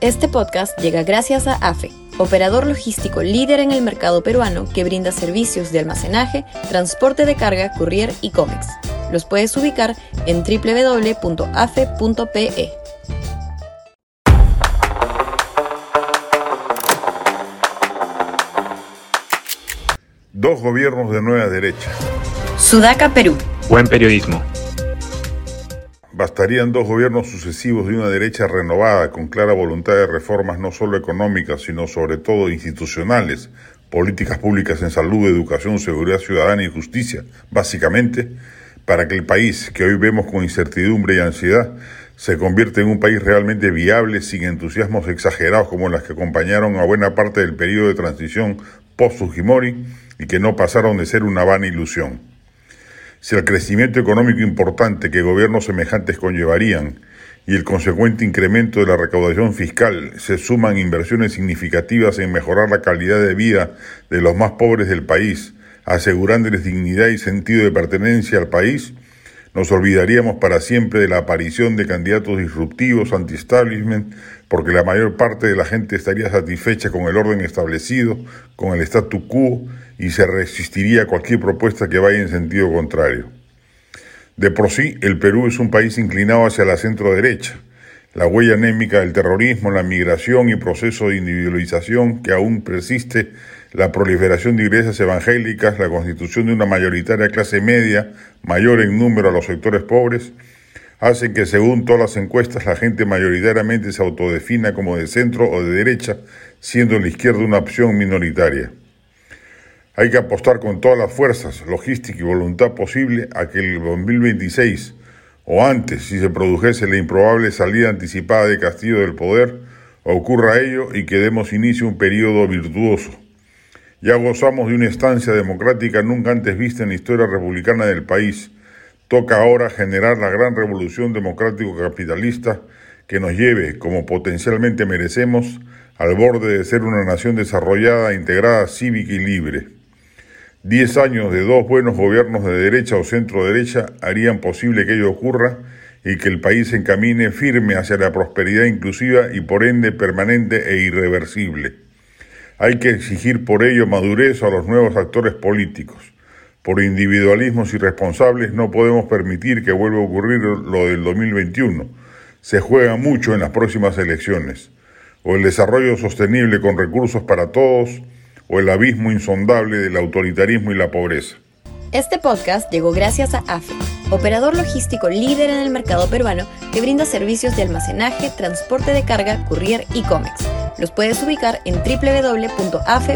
Este podcast llega gracias a AFE, operador logístico líder en el mercado peruano que brinda servicios de almacenaje, transporte de carga, courier y cómics. Los puedes ubicar en www.afe.pe. Dos gobiernos de nueva derecha. Sudaca, Perú. Buen periodismo. Bastarían dos gobiernos sucesivos de una derecha renovada, con clara voluntad de reformas no solo económicas, sino sobre todo institucionales, políticas públicas en salud, educación, seguridad ciudadana y justicia, básicamente, para que el país, que hoy vemos con incertidumbre y ansiedad, se convierta en un país realmente viable, sin entusiasmos exagerados como las que acompañaron a buena parte del periodo de transición post-Fujimori y que no pasaron de ser una vana ilusión. Si el crecimiento económico importante que gobiernos semejantes conllevarían y el consecuente incremento de la recaudación fiscal se suman inversiones significativas en mejorar la calidad de vida de los más pobres del país, asegurándoles dignidad y sentido de pertenencia al país, nos olvidaríamos para siempre de la aparición de candidatos disruptivos anti-establishment, porque la mayor parte de la gente estaría satisfecha con el orden establecido, con el statu quo, y se resistiría a cualquier propuesta que vaya en sentido contrario. De por sí, el Perú es un país inclinado hacia la centro derecha. La huella anémica del terrorismo, la migración y proceso de individualización que aún persiste la proliferación de iglesias evangélicas, la constitución de una mayoritaria clase media, mayor en número a los sectores pobres, hacen que según todas las encuestas la gente mayoritariamente se autodefina como de centro o de derecha, siendo la izquierda una opción minoritaria. Hay que apostar con todas las fuerzas, logística y voluntad posible a que el 2026 o antes, si se produjese la improbable salida anticipada de Castillo del poder, ocurra ello y que demos inicio a un periodo virtuoso ya gozamos de una estancia democrática nunca antes vista en la historia republicana del país. Toca ahora generar la gran revolución democrático-capitalista que nos lleve, como potencialmente merecemos, al borde de ser una nación desarrollada, integrada, cívica y libre. Diez años de dos buenos gobiernos de derecha o centro-derecha harían posible que ello ocurra y que el país se encamine firme hacia la prosperidad inclusiva y por ende permanente e irreversible. Hay que exigir por ello madurez a los nuevos actores políticos. Por individualismos irresponsables no podemos permitir que vuelva a ocurrir lo del 2021. Se juega mucho en las próximas elecciones. O el desarrollo sostenible con recursos para todos, o el abismo insondable del autoritarismo y la pobreza. Este podcast llegó gracias a AFE, operador logístico líder en el mercado peruano que brinda servicios de almacenaje, transporte de carga, courier y cómics los puedes ubicar en www.afe.pe.